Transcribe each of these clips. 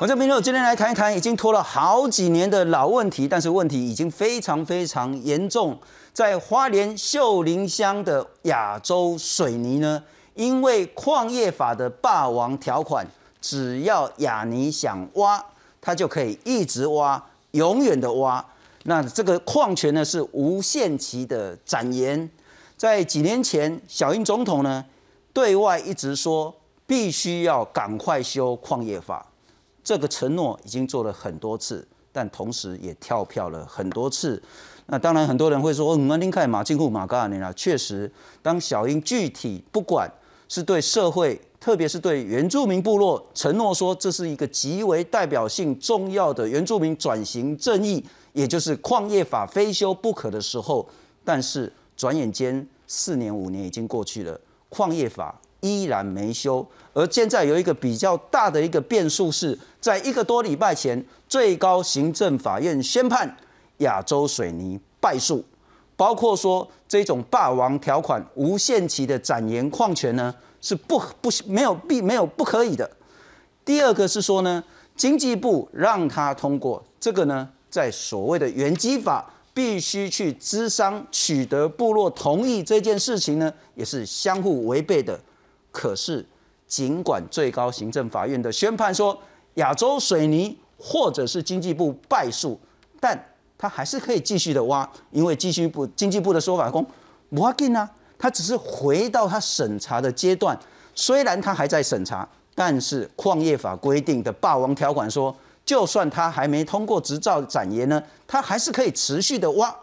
我这边友今天来谈一谈已经拖了好几年的老问题，但是问题已经非常非常严重。在花莲秀林乡的亚洲水泥呢，因为矿业法的霸王条款，只要亚泥想挖，它就可以一直挖，永远的挖。那这个矿权呢是无限期的展延。在几年前，小英总统呢对外一直说，必须要赶快修矿业法。这个承诺已经做了很多次，但同时也跳票了很多次。那当然，很多人会说：“哦，们林凯马进户马嘎尼啦。”确实，当小英具体不管是对社会，特别是对原住民部落承诺说这是一个极为代表性重要的原住民转型正义，也就是矿业法非修不可的时候，但是转眼间四年五年已经过去了，矿业法。依然没修，而现在有一个比较大的一个变数是，在一个多礼拜前，最高行政法院宣判亚洲水泥败诉，包括说这种霸王条款、无限期的展延矿权呢，是不不没有必没有不可以的。第二个是说呢，经济部让他通过这个呢，在所谓的原基法必须去资商取得部落同意这件事情呢，也是相互违背的。可是，尽管最高行政法院的宣判说亚洲水泥或者是经济部败诉，但他还是可以继续的挖，因为继续部经济部的说法公不要紧啊，他只是回到他审查的阶段，虽然他还在审查，但是矿业法规定的霸王条款说，就算他还没通过执照展延呢，他还是可以持续的挖，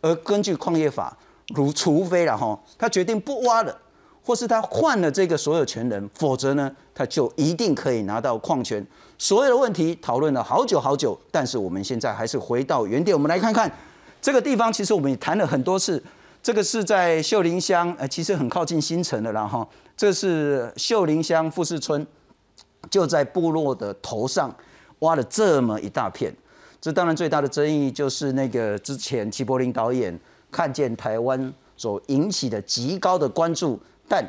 而根据矿业法，如除非了哈，他决定不挖了。或是他换了这个所有权人，否则呢，他就一定可以拿到矿权。所有的问题讨论了好久好久，但是我们现在还是回到原点。我们来看看这个地方，其实我们也谈了很多次。这个是在秀林乡，呃，其实很靠近新城的了哈。这是秀林乡富士村，就在部落的头上挖了这么一大片。这当然最大的争议就是那个之前齐柏林导演看见台湾所引起的极高的关注。但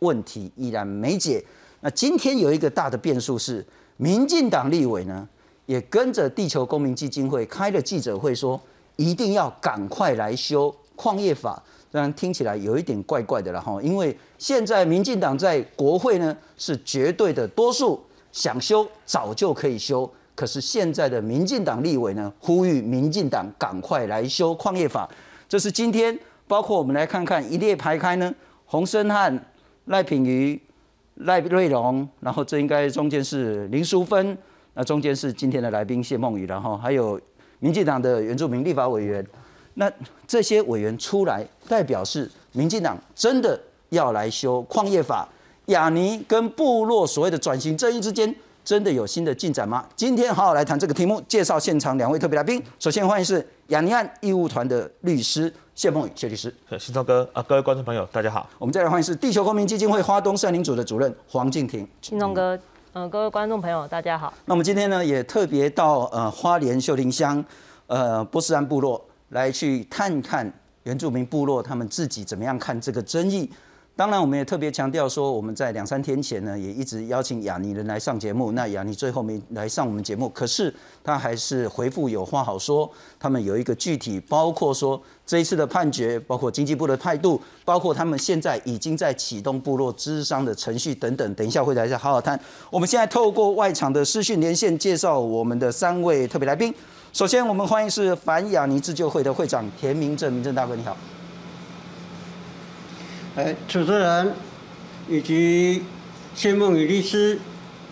问题依然没解。那今天有一个大的变数是，民进党立委呢也跟着地球公民基金会开了记者会，说一定要赶快来修矿业法。当然听起来有一点怪怪的了哈，因为现在民进党在国会呢是绝对的多数，想修早就可以修。可是现在的民进党立委呢呼吁民进党赶快来修矿业法。这是今天包括我们来看看一列排开呢。洪生汉、赖品瑜、赖瑞荣，然后这应该中间是林淑芬，那中间是今天的来宾谢梦雨，然后还有民进党的原住民立法委员，那这些委员出来，代表是民进党真的要来修矿业法，亚尼跟部落所谓的转型正义之间。真的有新的进展吗？今天好好来谈这个题目，介绍现场两位特别来宾。首先欢迎是雅尼案义务团的律师谢梦宇谢律师。新忠哥啊，各位观众朋友，大家好。我们再来欢迎是地球公民基金会花东善林组的主任黄静婷。新忠哥，嗯，各位观众朋友，大家好。那我们今天呢，也特别到呃花莲秀林乡呃波斯安部落来去探看原住民部落他们自己怎么样看这个争议。当然，我们也特别强调说，我们在两三天前呢，也一直邀请雅尼人来上节目。那雅尼最后没来上我们节目，可是他还是回复有话好说。他们有一个具体，包括说这一次的判决，包括经济部的态度，包括他们现在已经在启动部落资商的程序等等。等一下会来再好好谈。我们现在透过外场的视讯连线介绍我们的三位特别来宾。首先，我们欢迎是反雅尼自救会的会长田明正，明正大哥你好。哎，主持人以及谢梦雨律师、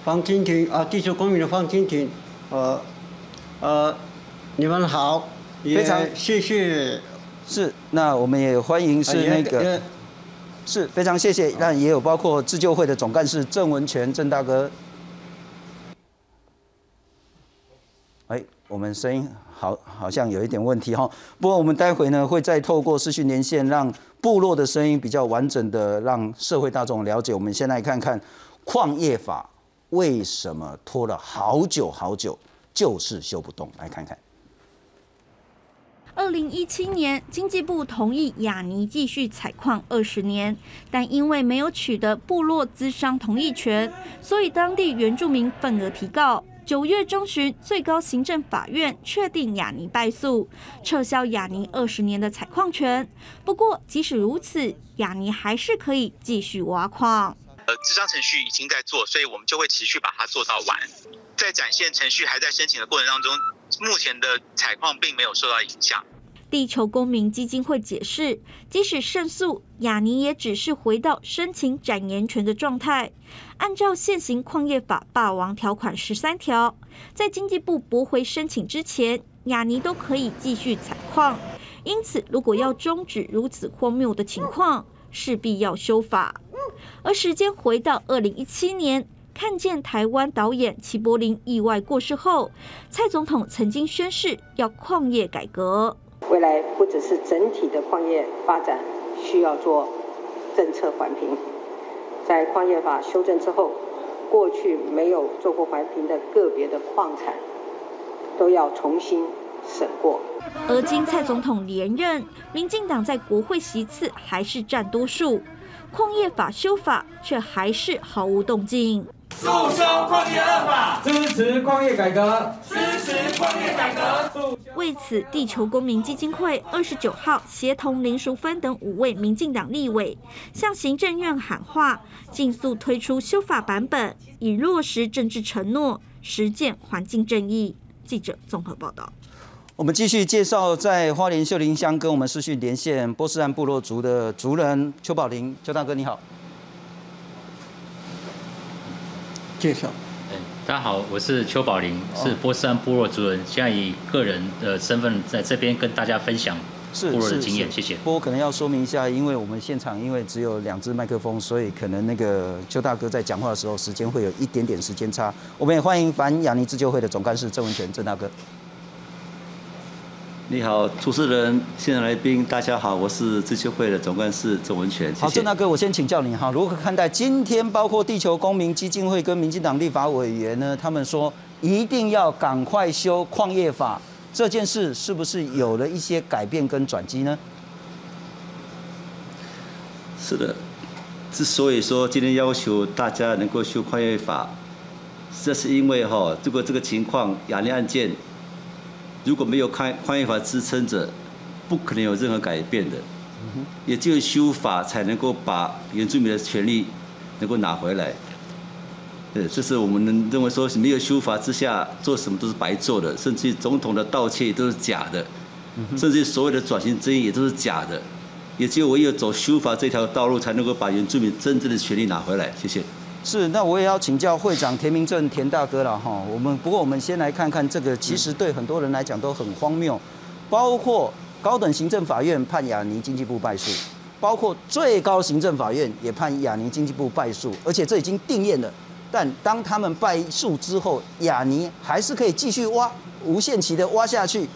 方金婷啊，地球公民的方金婷，呃呃，你们好，非常谢谢。是，那我们也欢迎是那个，是非常谢谢。那也有包括自救会的总干事郑文全郑大哥。哎，我们声音好好像有一点问题哈，不过我们待会呢会再透过视讯连线让。部落的声音比较完整的，让社会大众了解。我们先来看看矿业法为什么拖了好久好久，就是修不动。来看看。二零一七年，经济部同意雅尼继续采矿二十年，但因为没有取得部落资商同意权，所以当地原住民份额提高。九月中旬，最高行政法院确定雅尼败诉，撤销雅尼二十年的采矿权。不过，即使如此，雅尼还是可以继续挖矿。呃，智商程序已经在做，所以我们就会持续把它做到完。在展现程序还在申请的过程当中，目前的采矿并没有受到影响。地球公民基金会解释，即使胜诉，雅尼也只是回到申请展延权的状态。按照现行矿业法霸王条款十三条，在经济部驳回申请之前，雅尼都可以继续采矿。因此，如果要终止如此荒谬的情况，势必要修法。而时间回到二零一七年，看见台湾导演齐柏林意外过世后，蔡总统曾经宣誓要矿业改革。未来不只是整体的矿业发展需要做政策环评，在矿业法修正之后，过去没有做过环评的个别的矿产，都要重新审过。而今蔡总统连任，民进党在国会席次还是占多数，矿业法修法却还是毫无动静。诉修矿业恶法，支持矿业改革，支持矿业改革。为此，地球公民基金会二十九号协同林淑芬等五位民进党立委，向行政院喊话，尽速推出修法版本，以落实政治承诺，实践环境正义。记者综合报道。我们继续介绍，在花莲秀林乡跟我们视讯连线波斯兰部落族的族人邱宝林，邱大哥你好。介绍。大家好，我是邱宝林，是波斯安部落族人，现在以个人的身份在这边跟大家分享部落的经验，谢谢。不过可能要说明一下，因为我们现场因为只有两只麦克风，所以可能那个邱大哥在讲话的时候，时间会有一点点时间差。我们也欢迎反雅尼自救会的总干事郑文全郑大哥。你好，主持人、现场来宾，大家好，我是自救会的总干事郑文全。好，郑大哥，我先请教你哈，如何看待今天包括地球公民基金会跟民进党立法委员呢？他们说一定要赶快修矿业法这件事，是不是有了一些改变跟转机呢？是的，之所以说今天要求大家能够修矿业法，这是因为哈，如果这个情况雅利案件。如果没有矿矿业法支撑着，不可能有任何改变的。也只有修法才能够把原住民的权利能够拿回来。对，这是我们认为说没有修法之下做什么都是白做的，甚至总统的道歉也都是假的，甚至所有的转型争议也都是假的。也只有唯有走修法这条道路，才能够把原住民真正的权利拿回来。谢谢。是，那我也要请教会长田明正田大哥了哈。我们不过我们先来看看这个，其实对很多人来讲都很荒谬，包括高等行政法院判雅尼经济部败诉，包括最高行政法院也判雅尼经济部败诉，而且这已经定验了。但当他们败诉之后，雅尼还是可以继续挖，无限期的挖下去。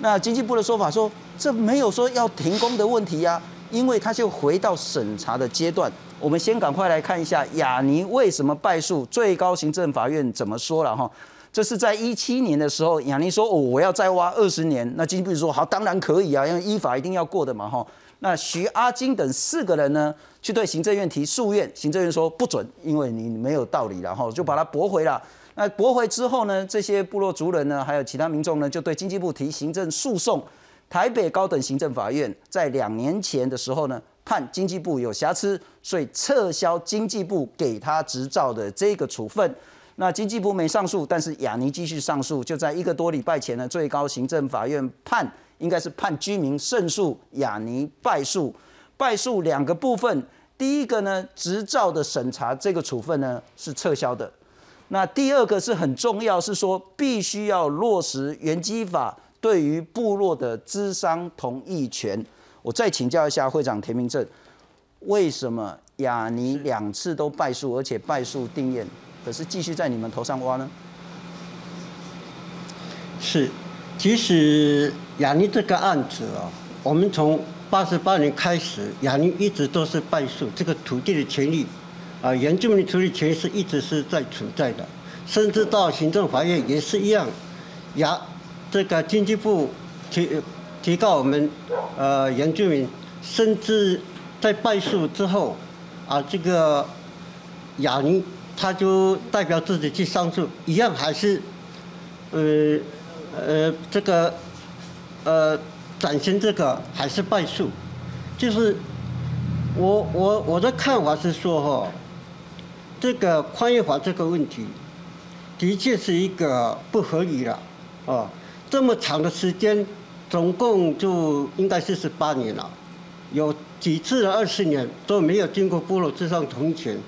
那经济部的说法说，这没有说要停工的问题呀，因为他就回到审查的阶段。我们先赶快来看一下雅尼为什么败诉，最高行政法院怎么说了哈？这是在一七年的时候，雅尼说哦我要再挖二十年，那经济部说好当然可以啊，因为依法一定要过的嘛哈。那徐阿金等四个人呢，去对行政院提诉愿，行政院说不准，因为你没有道理，然后就把它驳回了。那驳回之后呢，这些部落族人呢，还有其他民众呢，就对经济部提行政诉讼。台北高等行政法院在两年前的时候呢。判经济部有瑕疵，所以撤销经济部给他执照的这个处分。那经济部没上诉，但是雅尼继续上诉。就在一个多礼拜前呢，最高行政法院判应该是判居民胜诉，雅尼败诉。败诉两个部分，第一个呢，执照的审查这个处分呢是撤销的。那第二个是很重要，是说必须要落实原基法对于部落的资商同意权。我再请教一下会长田明正，为什么雅尼两次都败诉，而且败诉定验，可是继续在你们头上挖呢？是，其实雅尼这个案子啊，我们从八十八年开始，雅尼一直都是败诉，这个土地的权利啊，原住民的土地权是一直是在存在的，甚至到行政法院也是一样，雅这个经济部提。提告我们，呃，原住民，甚至在败诉之后，啊，这个雅尼他就代表自己去上诉，一样还是呃呃这个呃展现这个还是败诉，就是我我我的看法是说哈，这个宽业法这个问题，的确是一个不合理了，啊，这么长的时间，总共就应该是十八年了，有几次的二十年都没有经过部落之上同意权，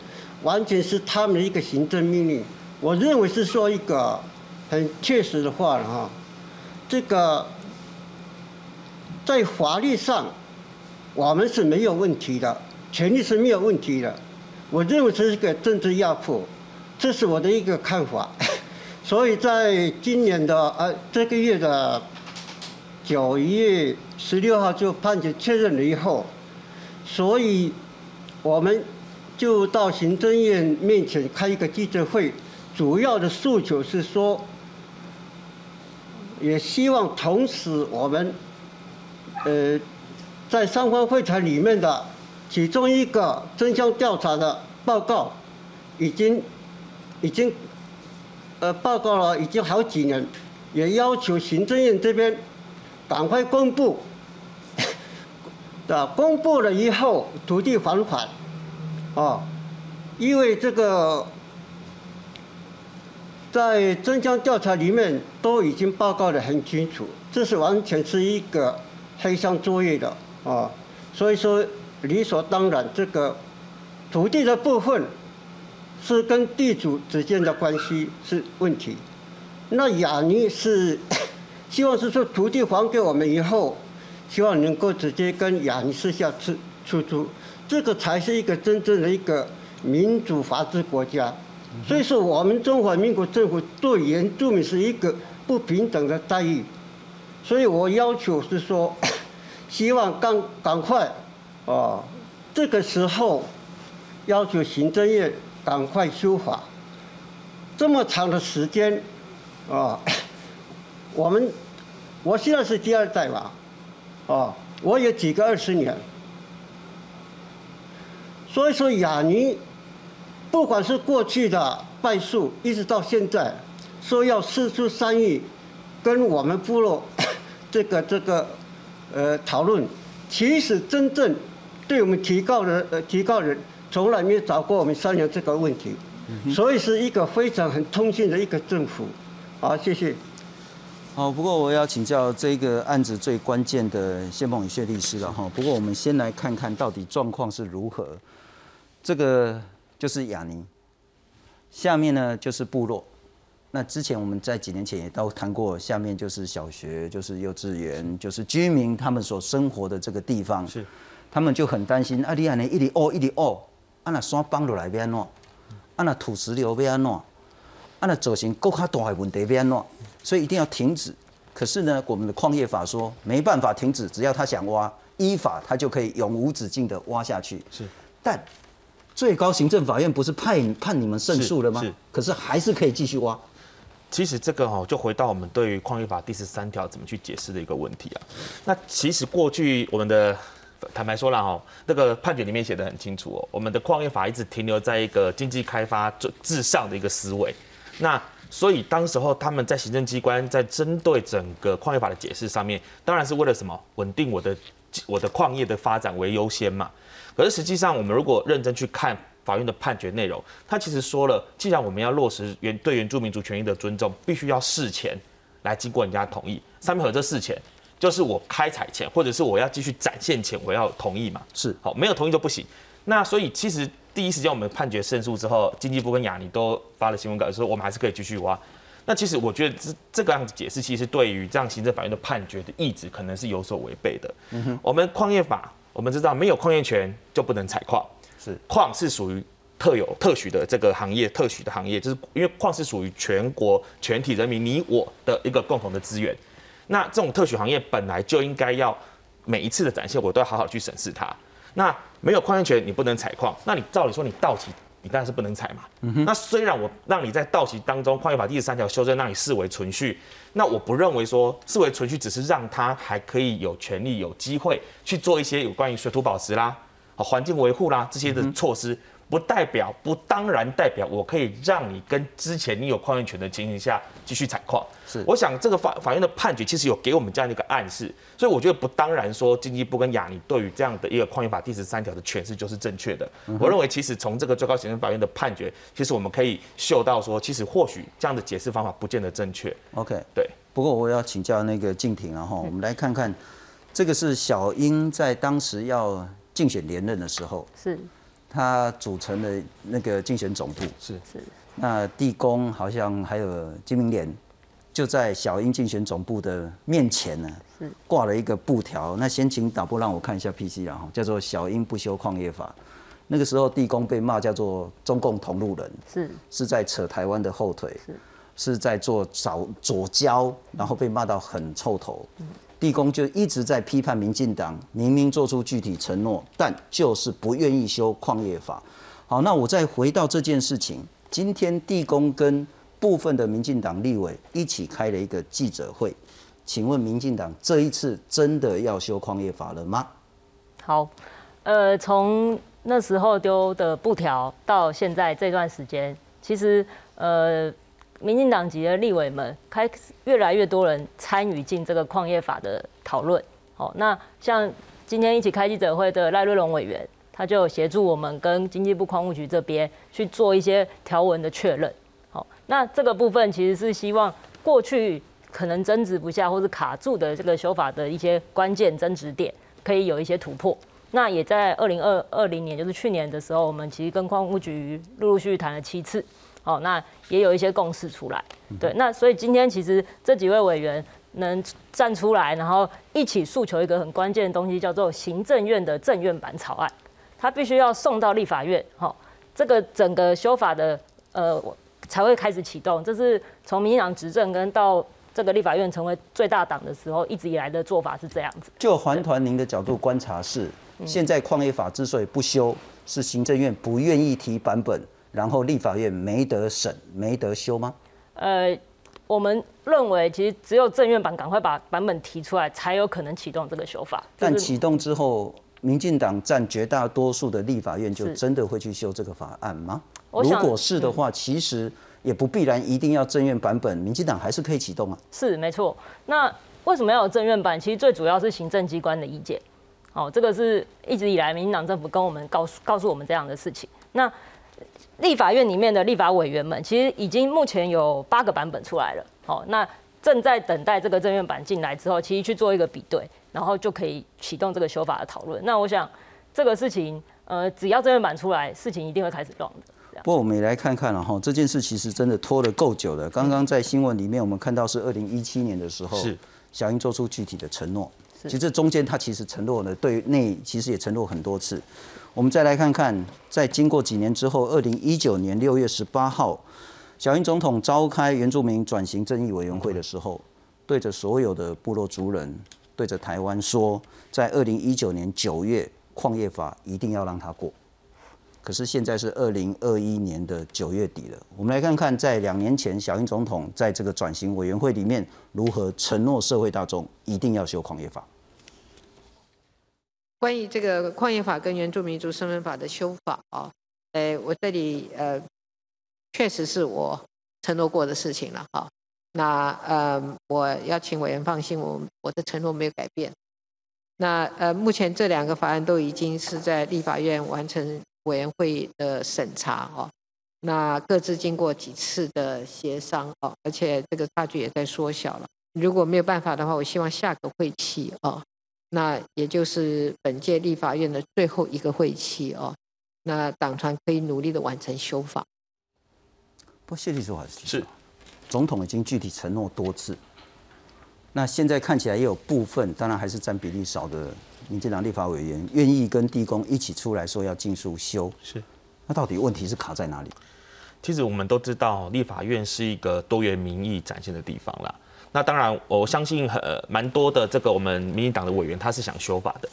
完全是他们的一个行政命令，我认为是说一个很确实的话了哈，这个。在法律上，我们是没有问题的，权利是没有问题的。我认为这是个政治压迫，这是我的一个看法。所以在今年的呃这个月的九月十六号就判决确认了以后，所以我们就到行政院面前开一个记者会，主要的诉求是说，也希望同时我们。呃，在三方会谈里面的其中一个真相调查的报告，已经已经呃报告了，已经好几年，也要求行政院这边赶快公布，的 公布了以后土地还款，啊，因为这个在真相调查里面都已经报告的很清楚，这是完全是一个。黑箱作业的啊，所以说理所当然，这个土地的部分是跟地主之间的关系是问题。那雅尼是 希望是说土地还给我们以后，希望能够直接跟雅尼私下出出租，这个才是一个真正的一个民主法治国家。所以说，我们中华民国政府对原住民是一个不平等的待遇。所以我要求是说，希望赶赶快，哦，这个时候要求行政院赶快修法。这么长的时间，啊，我们我现在是第二代嘛，哦，我有几个二十年，所以说雅尼，不管是过去的败诉，一直到现在，说要四出三亿，跟我们部落。这个这个，呃，讨论，其实真正对我们提高的呃提高人，从来没有找过我们商量这个问题，所以是一个非常很通信的一个政府。好，谢谢。好，不过我要请教这个案子最关键的谢梦雨谢律师了哈。不过我们先来看看到底状况是如何。这个就是雅尼，下面呢就是部落。那之前我们在几年前也都谈过，下面就是小学，就是幼稚园，就是居民他们所生活的这个地方，是，他们就很担心，啊，你安尼一里哦一里哦，啊那山崩落来要安怎？啊那土石流要安怎？啊那造成更较大的问题要安怎？所以一定要停止。可是呢，我们的矿业法说没办法停止，只要他想挖，依法他就可以永无止境的挖下去。是，但最高行政法院不是判判你们胜诉了吗？是，可是还是可以继续挖。其实这个哈，就回到我们对于矿业法第十三条怎么去解释的一个问题啊。那其实过去我们的坦白说了哈，那个判决里面写的很清楚哦，我们的矿业法一直停留在一个经济开发至至上的一个思维。那所以当时候他们在行政机关在针对整个矿业法的解释上面，当然是为了什么稳定我的我的矿业的发展为优先嘛。可是实际上我们如果认真去看。法院的判决内容，他其实说了，既然我们要落实原对原住民族权益的尊重，必须要事前来经过人家同意。上面有这事前，就是我开采前，或者是我要继续展现前，我要同意嘛？是，好，没有同意就不行。那所以其实第一时间我们判决胜诉之后，经济部跟雅尼都发了新闻稿，说我们还是可以继续挖。那其实我觉得这这个样子解释，其实对于这样行政法院的判决的意志，可能是有所违背的。嗯哼，我们矿业法，我们知道没有矿业权就不能采矿。是矿是属于特有特许的这个行业，特许的行业，就是因为矿是属于全国全体人民你我的一个共同的资源。那这种特许行业本来就应该要每一次的展现，我都要好好去审视它。那没有矿业权，你不能采矿。那你照理说你到期，你当然是不能采嘛。那虽然我让你在到期当中，矿业法第十三条修正让你视为存续，那我不认为说视为存续只是让他还可以有权利有机会去做一些有关于水土保持啦。环境维护啦，这些的措施不代表不当然代表我可以让你跟之前你有矿业权的情形下继续采矿。是，我想这个法法院的判决其实有给我们这样的一个暗示，所以我觉得不当然说经济部跟亚尼对于这样的一个矿业法第十三条的诠释就是正确的。我认为其实从这个最高行政法院的判决，其实我们可以嗅到说，其实或许这样的解释方法不见得正确。OK，对。不过我要请教那个静婷啊哈，我们来看看，这个是小英在当时要竞选连任的时候，是，他组成的那个竞选总部是是，那地公好像还有金明莲。就在小英竞选总部的面前呢，是挂了一个布条。那先请导播让我看一下 PC 然后叫做“小英不修矿业法”。那个时候地公被骂叫做中共同路人，是是在扯台湾的后腿，是是在做左左交，然后被骂到很臭头。地公就一直在批判民进党，明明做出具体承诺，但就是不愿意修矿业法。好，那我再回到这件事情，今天地公跟。部分的民进党立委一起开了一个记者会，请问民进党这一次真的要修矿业法了吗？好，呃，从那时候丢的布条到现在这段时间，其实呃，民进党籍的立委们开始越来越多人参与进这个矿业法的讨论。好，那像今天一起开记者会的赖瑞龙委员，他就协助我们跟经济部矿务局这边去做一些条文的确认。好那这个部分其实是希望过去可能争执不下或是卡住的这个修法的一些关键争执点，可以有一些突破。那也在二零二二零年，就是去年的时候，我们其实跟矿务局陆陆续续谈了七次，哦，那也有一些共识出来。对，那所以今天其实这几位委员能站出来，然后一起诉求一个很关键的东西，叫做行政院的政院版草案，它必须要送到立法院，哈，这个整个修法的呃。才会开始启动，这是从民进党执政跟到这个立法院成为最大党的时候，一直以来的做法是这样子。就环团您的角度观察是，现在矿业法之所以不修，是行政院不愿意提版本，然后立法院没得审、没得修吗？呃，我们认为其实只有政院版赶快把版本提出来，才有可能启动这个修法。但启动之后，民进党占绝大多数的立法院，就真的会去修这个法案吗？如果是的话，其实也不必然一定要正院版本，民进党还是可以启动啊。是没错。那为什么要有正院版？其实最主要是行政机关的意见。哦，这个是一直以来民进党政府跟我们告诉告诉我们这样的事情。那立法院里面的立法委员们，其实已经目前有八个版本出来了。好，那正在等待这个正院版进来之后，其实去做一个比对，然后就可以启动这个修法的讨论。那我想这个事情，呃，只要正院版出来，事情一定会开始动的。不过我们也来看看了哈，这件事其实真的拖了够久了。刚刚在新闻里面，我们看到是二零一七年的时候，是小英做出具体的承诺。其实这中间他其实承诺了，对内其实也承诺很多次。我们再来看看，在经过几年之后，二零一九年六月十八号，小英总统召开原住民转型正义委员会的时候，对着所有的部落族人，对着台湾说，在二零一九年九月矿业法一定要让他过。可是现在是二零二一年的九月底了，我们来看看在两年前小英总统在这个转型委员会里面如何承诺社会大众一定要修矿业法。关于这个矿业法跟原住民族身份法的修法啊，哎，我这里呃，确实是我承诺过的事情了哈。那呃，我要请委员放心，我我的承诺没有改变。那呃，目前这两个法案都已经是在立法院完成。委员会的审查哦，那各自经过几次的协商哦，而且这个差距也在缩小了。如果没有办法的话，我希望下个会期哦，那也就是本届立法院的最后一个会期哦，那党团可以努力的完成修法。不，谢立柱还是是，总统已经具体承诺多次，那现在看起来也有部分，当然还是占比例少的。民进党立法委员愿意跟地公一起出来说要尽速修，是，那到底问题是卡在哪里？其实我们都知道，立法院是一个多元民意展现的地方啦。那当然，我相信很蛮多的这个我们民进党的委员他是想修法的，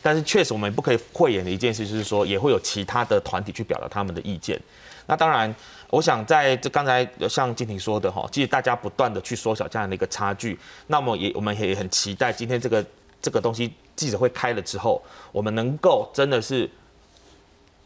但是确实我们不可以讳言的一件事就是说，也会有其他的团体去表达他们的意见。那当然，我想在这刚才像金婷说的哈，其实大家不断的去缩小这样的一个差距，那么也我们也很期待今天这个这个东西。记者会开了之后，我们能够真的是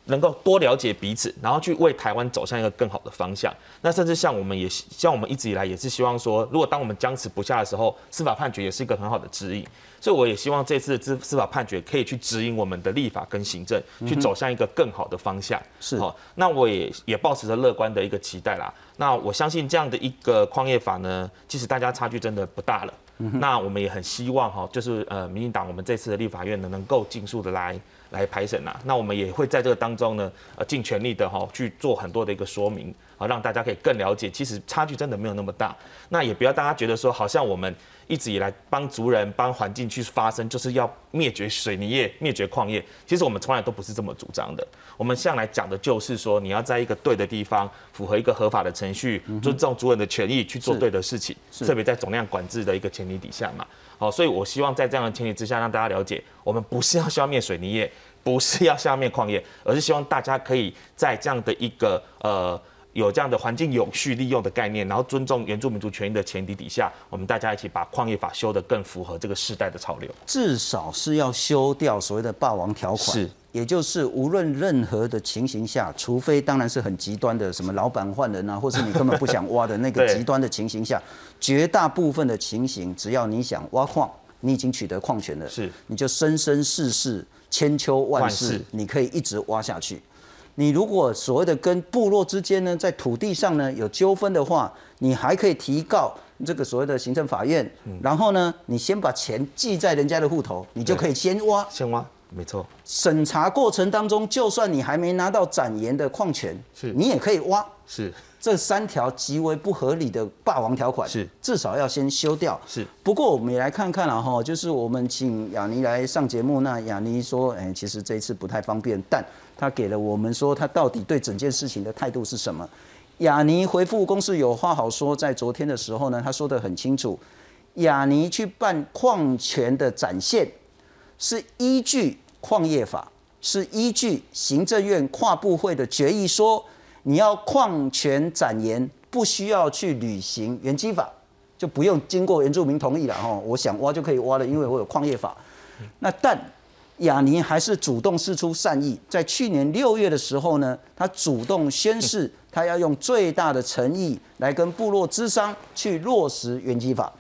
能够多了解彼此，然后去为台湾走向一个更好的方向。那甚至像我们也像我们一直以来也是希望说，如果当我们僵持不下的时候，司法判决也是一个很好的指引。所以我也希望这次的司司法判决可以去指引我们的立法跟行政，去走向一个更好的方向。是好，那我也也抱持着乐观的一个期待啦。那我相信这样的一个矿业法呢，其实大家差距真的不大了。那我们也很希望哈，就是呃，民进党我们这次的立法院呢，能够尽速的来来排审呐。那我们也会在这个当中呢，呃，尽全力的哈去做很多的一个说明啊，让大家可以更了解，其实差距真的没有那么大。那也不要大家觉得说，好像我们。一直以来帮族人、帮环境去发声，就是要灭绝水泥业、灭绝矿业。其实我们从来都不是这么主张的。我们向来讲的就是说，你要在一个对的地方，符合一个合法的程序，尊重族人的权益，去做对的事情。特别在总量管制的一个前提底下嘛。好，所以我希望在这样的前提之下，让大家了解，我们不是要消灭水泥业，不是要消灭矿业，而是希望大家可以在这样的一个呃。有这样的环境永续利用的概念，然后尊重原住民族权益的前提底下，我们大家一起把矿业法修得更符合这个时代的潮流。至少是要修掉所谓的霸王条款，是，也就是无论任何的情形下，除非当然是很极端的，什么老板换人啊，或是你根本不想挖的那个极端的情形下，绝大部分的情形，只要你想挖矿，你已经取得矿权了，是，你就生生世世千秋万世，你可以一直挖下去。你如果所谓的跟部落之间呢，在土地上呢有纠纷的话，你还可以提告这个所谓的行政法院，然后呢，你先把钱记在人家的户头，你就可以先挖，先挖，没错。审查过程当中，就算你还没拿到展延的矿权，是，你也可以挖，是。这三条极为不合理的霸王条款，是至少要先修掉。是。不过我们也来看看了哈，就是我们请雅尼来上节目，那雅尼说，哎，其实这一次不太方便，但。他给了我们说，他到底对整件事情的态度是什么？雅尼回复公司有话好说，在昨天的时候呢，他说的很清楚，雅尼去办矿权的展现，是依据矿业法，是依据行政院跨部会的决议说，你要矿权展延，不需要去履行原基法，就不用经过原住民同意了哈，我想挖就可以挖了，因为我有矿业法。那但。雅尼还是主动示出善意，在去年六月的时候呢，他主动宣誓，他要用最大的诚意来跟部落之商去落实原基法。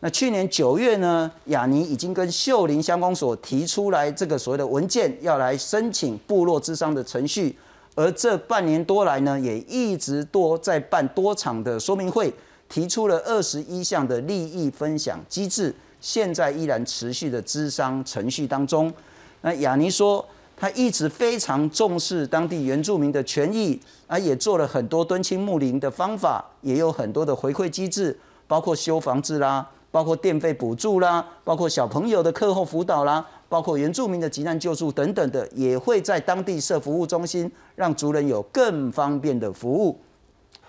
那去年九月呢，雅尼已经跟秀林乡公所提出来这个所谓的文件，要来申请部落之商的程序。而这半年多来呢，也一直多在办多场的说明会，提出了二十一项的利益分享机制，现在依然持续的资商程序当中。那雅尼说，他一直非常重视当地原住民的权益，啊，也做了很多敦亲睦邻的方法，也有很多的回馈机制，包括修房子啦，包括电费补助啦，包括小朋友的课后辅导啦，包括原住民的急难救助等等的，也会在当地设服务中心，让族人有更方便的服务。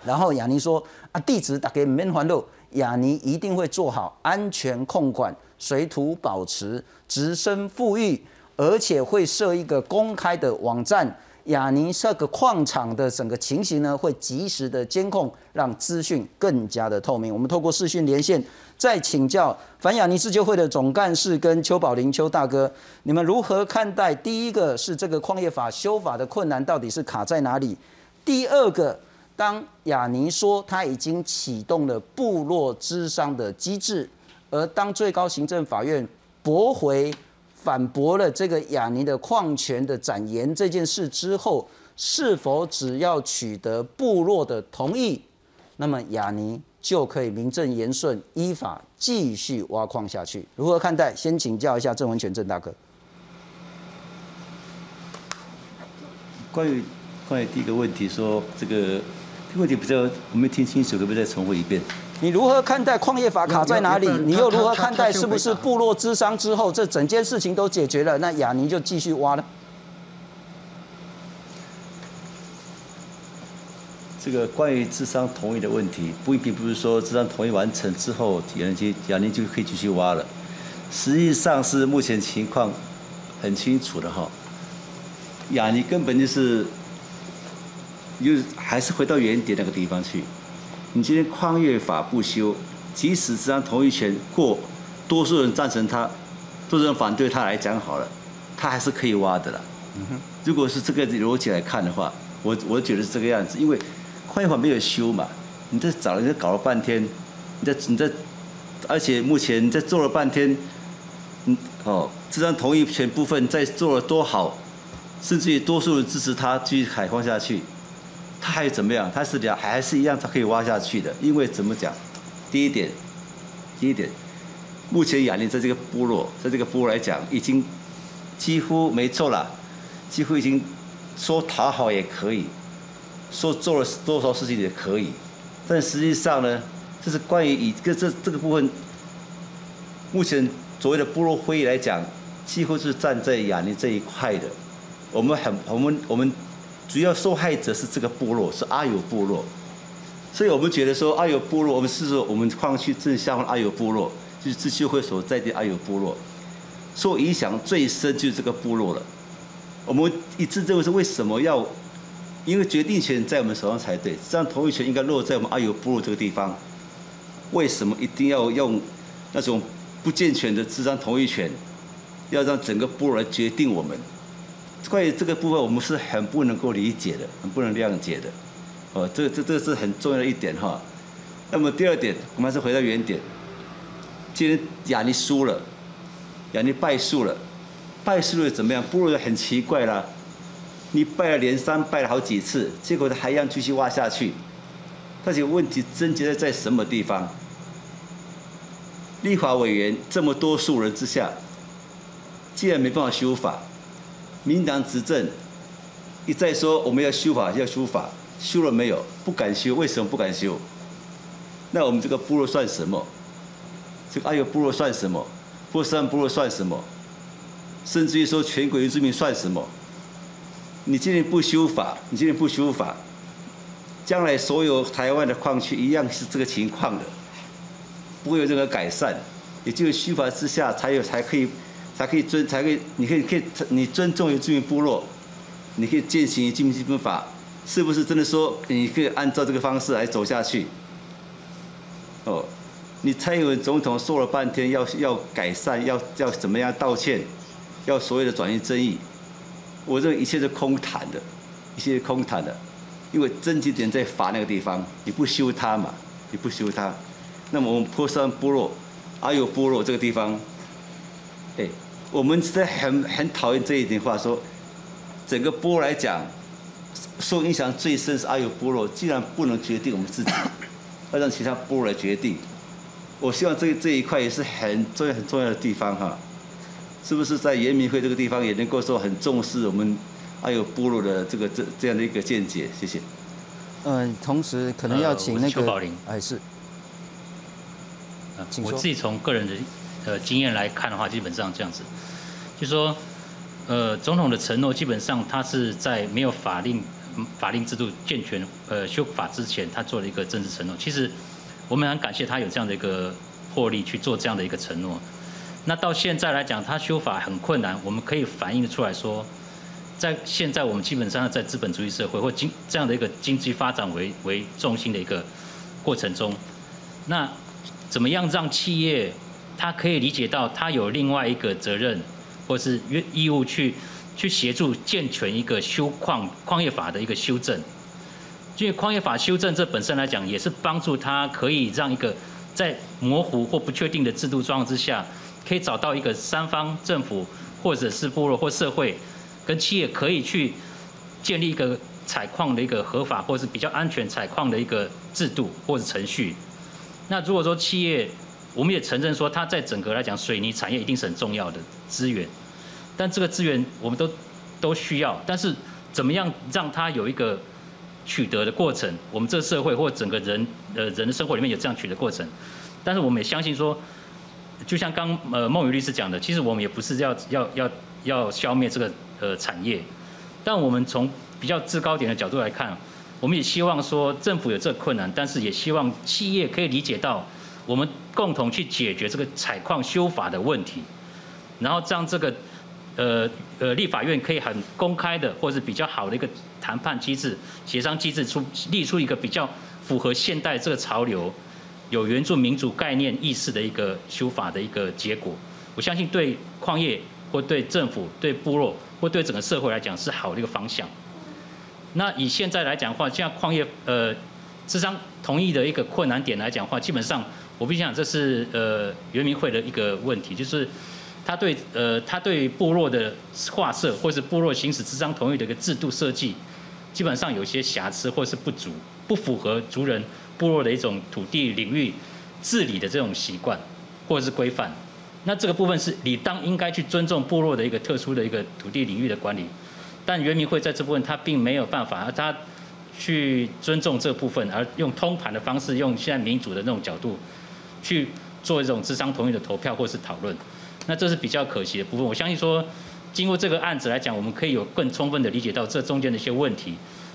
然后雅尼说，啊，地址打给免还路，雅尼一定会做好安全控管、水土保持、直升富裕。而且会设一个公开的网站，雅尼这个矿场的整个情形呢，会及时的监控，让资讯更加的透明。我们透过视讯连线，再请教反雅尼自救会的总干事跟邱宝林邱大哥，你们如何看待？第一个是这个矿业法修法的困难到底是卡在哪里？第二个，当雅尼说他已经启动了部落之商的机制，而当最高行政法院驳回。反驳了这个雅尼的矿权的展延这件事之后，是否只要取得部落的同意，那么雅尼就可以名正言顺依法继续挖矿下去？如何看待？先请教一下郑文权郑大哥。关于关于第一个问题，说这个这个问题不知道我没听清楚，可不可以再重复一遍？你如何看待矿业法卡在哪里？你又如何看待是不是部落之商之后，这整件事情都解决了？那雅尼就继续挖了。这个关于智商同意的问题，不并不是说智商同意完成之后，雅尼雅尼就可以继续挖了。实际上是目前情况很清楚的哈。雅尼根本就是，又还是回到原点那个地方去。你今天矿业法不修，即使这张同意权过，多数人赞成他，多数人反对他来讲好了，他还是可以挖的了。如果是这个逻辑来看的话，我我觉得是这个样子，因为矿业法没有修嘛，你这找人家搞了半天，你在你在，而且目前你在做了半天，嗯哦，这张同意权部分在做了多好，甚至于多数人支持他继续开放下去，他还怎么样？他是两还是一样，他可以挖下去的，因为怎么讲？第一点，第一点，目前雅丽在这个部落，在这个部落来讲，已经几乎没错了。几乎已经说讨好也可以，说做了多少事情也可以，但实际上呢，这是关于以这这这个部分，目前所谓的部落会议来讲，几乎是站在雅丽这一块的。我们很我们我们主要受害者是这个部落，是阿友部落，所以我们觉得说阿友部落，我们是说我们矿区正下方阿友部落，就是自修会所在地阿友部落，受影响最深就是这个部落了。我们一致认为是为什么要？因为决定权在我们手上才对，这样同意权应该落在我们阿友部落这个地方。为什么一定要用那种不健全的智商同意权，要让整个部落来决定我们？关于这个部分，我们是很不能够理解的，很不能谅解的。哦，这这这是很重要的一点哈。那么第二点，我们还是回到原点。今天雅尼输了，雅尼败诉了。败诉了怎么样？部落很奇怪啦，你败了连三败了好几次，结果他还要继续挖下去。而且问题症结在在什么地方？立法委员这么多数人之下，既然没办法修法，民党执政一再说我们要修法要修法，修了没有？不敢修，为什么不敢修？那我们这个部落算什么？这个阿友部落算什么？波山部落算什么？甚至于说全国原住民算什么？你今天不修法，你今天不修法，将来所有台湾的矿区一样是这个情况的，不会有任何改善。也就是修法之下，才有才可以，才可以尊，才可以，你可以可以你尊重原住民部落，你可以践行原住民基本法，是不是真的说你可以按照这个方式来走下去？哦，你蔡英文总统说了半天要要改善，要要怎么样道歉？要所谓的转移争议，我认为一切是空谈的，一切是空谈的，因为症结点在法那个地方，你不修它嘛，你不修它，那么我们坡山部落、阿友部落这个地方，哎，我们在很很讨厌这一点话说，整个波来讲，受影响最深是阿友波罗，既然不能决定我们自己，要让其他部落来决定，我希望这这一块也是很重要很重要的地方哈。是不是在延明会这个地方也能够说很重视我们阿有波罗的这个这这样的一个见解？谢谢。嗯，同时可能要请那个邱宝林，哎是。我自己从个人的呃经验来看的话，基本上这样子，就说呃总统的承诺基本上他是在没有法令法令制度健全呃修法之前，他做了一个政治承诺。其实我们很感谢他有这样的一个魄力去做这样的一个承诺。那到现在来讲，他修法很困难，我们可以反映出来说，在现在我们基本上在资本主义社会或经这样的一个经济发展为为重心的一个过程中，那怎么样让企业他可以理解到他有另外一个责任或是约义务去去协助健全一个修矿矿业法的一个修正，因为矿业法修正这本身来讲也是帮助他可以让一个在模糊或不确定的制度状况之下。可以找到一个三方政府或者是部落或社会跟企业可以去建立一个采矿的一个合法或是比较安全采矿的一个制度或者程序。那如果说企业，我们也承认说它在整个来讲水泥产业一定是很重要的资源，但这个资源我们都都需要，但是怎么样让它有一个取得的过程？我们这个社会或整个人呃人的生活里面有这样取得过程，但是我们也相信说。就像刚呃孟宇律师讲的，其实我们也不是要要要要消灭这个呃产业，但我们从比较制高点的角度来看，我们也希望说政府有这困难，但是也希望企业可以理解到，我们共同去解决这个采矿修法的问题，然后让这个呃呃立法院可以很公开的或是比较好的一个谈判机制、协商机制出立出一个比较符合现代这个潮流。有原住民主概念意识的一个修法的一个结果，我相信对矿业或对政府、对部落或对整个社会来讲是好的一个方向。那以现在来讲的话，像矿业呃，智商同意的一个困难点来讲的话，基本上我必须讲这是呃原民会的一个问题，就是他对呃他对部落的划设或是部落行使智商同意的一个制度设计，基本上有些瑕疵或是不足，不符合族人部落的一种土地领域治理的这种习惯或者是规范。那这个部分是理当应该去尊重部落的一个特殊的一个土地领域的管理。但原民会在这部分，他并没有办法，而他去尊重这部分，而用通盘的方式，用现在民主的那种角度，去做一种智商同意的投票或是讨论，那这是比较可惜的部分。我相信说，经过这个案子来讲，我们可以有更充分的理解到这中间的一些问题。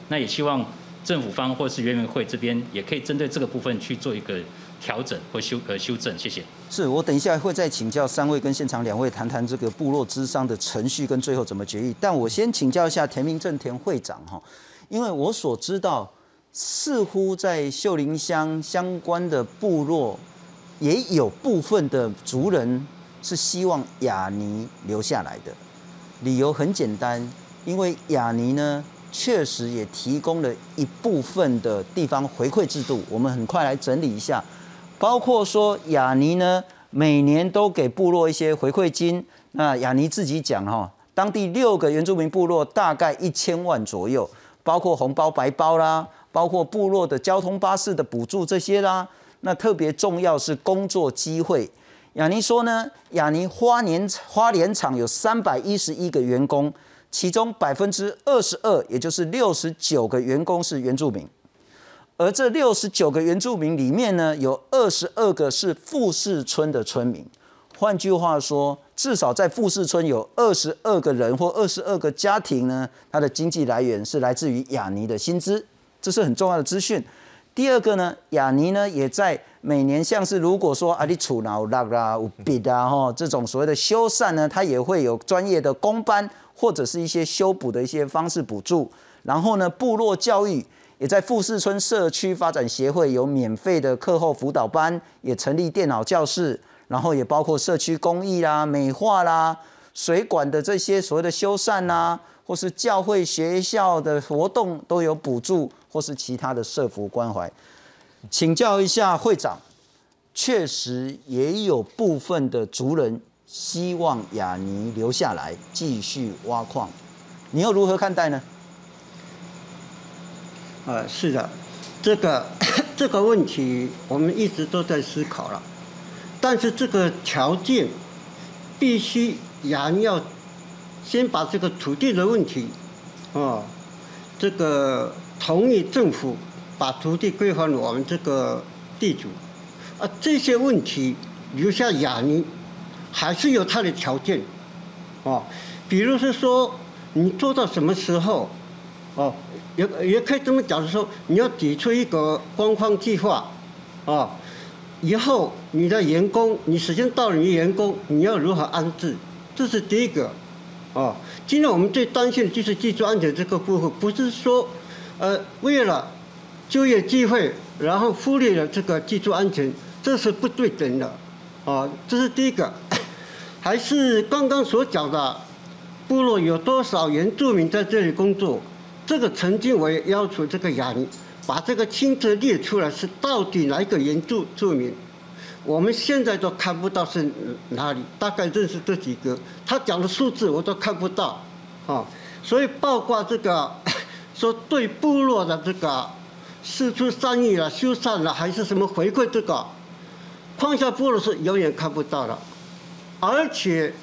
那也希望政府方或是原民会这边，也可以针对这个部分去做一个调整或修呃修正。谢谢。是我等一下会再请教三位跟现场两位谈谈这个部落之商的程序跟最后怎么决议。但我先请教一下田明正田会长哈，因为我所知道，似乎在秀林乡相关的部落，也有部分的族人是希望雅尼留下来的。理由很简单，因为雅尼呢确实也提供了一部分的地方回馈制度。我们很快来整理一下。包括说雅尼呢，每年都给部落一些回馈金。那雅尼自己讲哈，当地六个原住民部落大概一千万左右，包括红包白包啦，包括部落的交通巴士的补助这些啦。那特别重要是工作机会。雅尼说呢，雅尼花莲花莲厂有三百一十一个员工，其中百分之二十二，也就是六十九个员工是原住民。而这六十九个原住民里面呢，有二十二个是富士村的村民。换句话说，至少在富士村有二十二个人或二十二个家庭呢，他的经济来源是来自于雅尼的薪资，这是很重要的资讯。第二个呢，雅尼呢也在每年像是如果说阿里楚脑拉啦、乌比啊哈这种所谓的修缮呢，它也会有专业的工班或者是一些修补的一些方式补助。然后呢，部落教育。也在富士村社区发展协会有免费的课后辅导班，也成立电脑教室，然后也包括社区公益啦、美化啦、水管的这些所谓的修缮啦，或是教会学校的活动都有补助，或是其他的社福关怀。请教一下会长，确实也有部分的族人希望雅尼留下来继续挖矿，你又如何看待呢？呃，是的，这个 这个问题我们一直都在思考了，但是这个条件必须然要先把这个土地的问题，啊，这个同意政府把土地归还我们这个地主，啊，这些问题留下雅尼还是有它的条件，啊，比如是说你做到什么时候，哦。也也可以这么讲，说你要提出一个官方计划，啊，以后你的员工，你时间到了，你员工你要如何安置？这是第一个，啊，今天我们最担心的就是技术安全这个部分，不是说，呃，为了就业机会，然后忽略了这个技术安全，这是不对等的，啊，这是第一个，还是刚刚所讲的，部落有多少原住民在这里工作？这个曾经我也要求这个雅尼把这个清册列出来，是到底哪一个原住住民？我们现在都看不到是哪里，大概认识这几个，他讲的数字我都看不到，啊，所以包括这个 说对部落的这个四出善意了、修缮了，还是什么回馈这个，放下部落是永远看不到了，而且。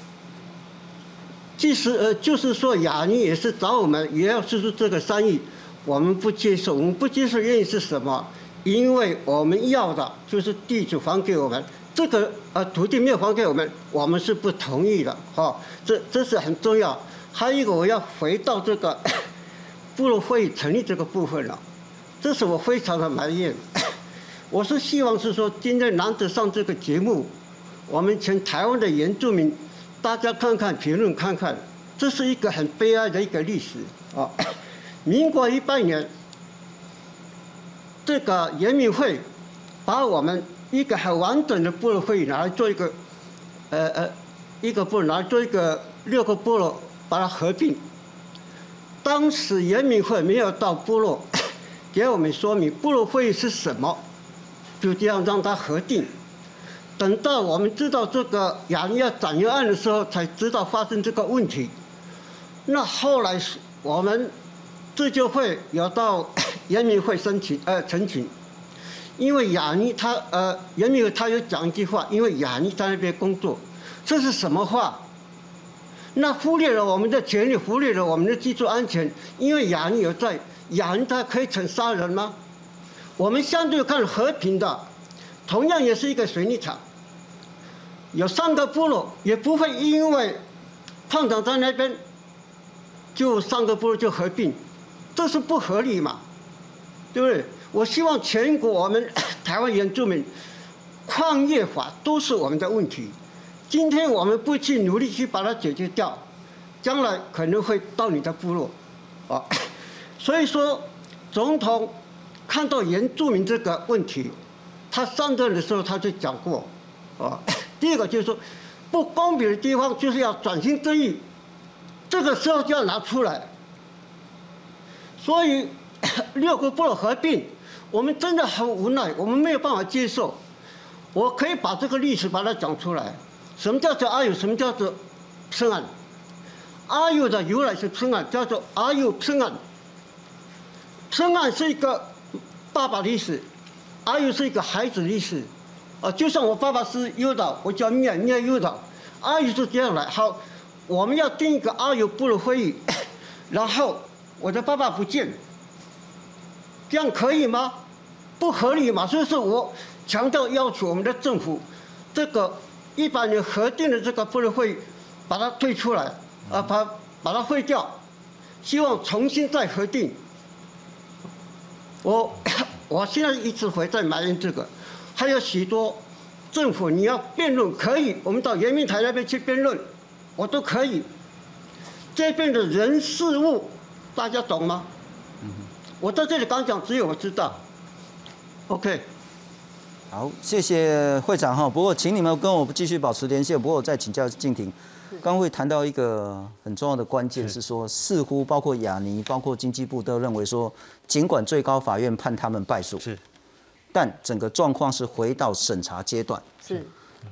即使呃，就是说雅尼也是找我们，也要支出这个善意，我们不接受。我们不接受原因是什么？因为我们要的就是地主还给我们，这个呃土地没有还给我们，我们是不同意的。哈，这这是很重要。还有一个，我要回到这个 部落会成立这个部分了，这是我非常的埋怨。我是希望是说，今天难得上这个节目，我们全台湾的原住民。大家看看评论看看，这是一个很悲哀的一个历史啊！民国一八年，这个人民会把我们一个很完整的部落会议拿来做一个，呃呃，一个部拿来做一个六个部落把它合并。当时人民会没有到部落 给我们说明部落会议是什么，就这样让它合并。等到我们知道这个雅尼亚展约案的时候，才知道发生这个问题。那后来我们这就会有到 人民会申请呃陈请，因为雅尼他呃人民会他有讲一句话，因为雅尼在那边工作，这是什么话？那忽略了我们的权利，忽略了我们的居住安全。因为雅尼有在，雅尼他可以成杀人吗？我们相对看和平的，同样也是一个水泥厂。有三个部落，也不会因为矿长在那边，就三个部落就合并，这是不合理嘛？对不对？我希望全国我们 台湾原住民，矿业法都是我们的问题。今天我们不去努力去把它解决掉，将来可能会到你的部落，啊，所以说总统看到原住民这个问题，他上任的时候他就讲过，啊。第一个就是说，不公平的地方就是要转型正义，这个时候就要拿出来。所以 六个部落合并，我们真的很无奈，我们没有办法接受。我可以把这个历史把它讲出来，什么叫做阿友，什么叫做偏案？阿友的由来是偏案，叫做阿友偏案。偏案是一个爸爸的意思，阿友是一个孩子的意思。啊，就像我爸爸是诱导，我叫灭灭诱导，阿友是这样来。好，我们要定一个阿友部落会议，然后我的爸爸不见，这样可以吗？不合理嘛。所以说我强调要求我们的政府，这个一百年核定的这个不能会，把它退出来，啊，把把它废掉，希望重新再核定。我 我现在一直会在埋怨这个。还有许多政府，你要辩论可以，我们到人民台那边去辩论，我都可以。这边的人事物，大家懂吗？我在这里刚讲，只有我知道。OK。好，谢谢会长哈。不过，请你们跟我继续保持联系。不过，我再请教静婷，刚会谈到一个很重要的关键，是说，似乎包括雅尼、包括经济部都认为说，尽管最高法院判他们败诉。是。但整个状况是回到审查阶段，是。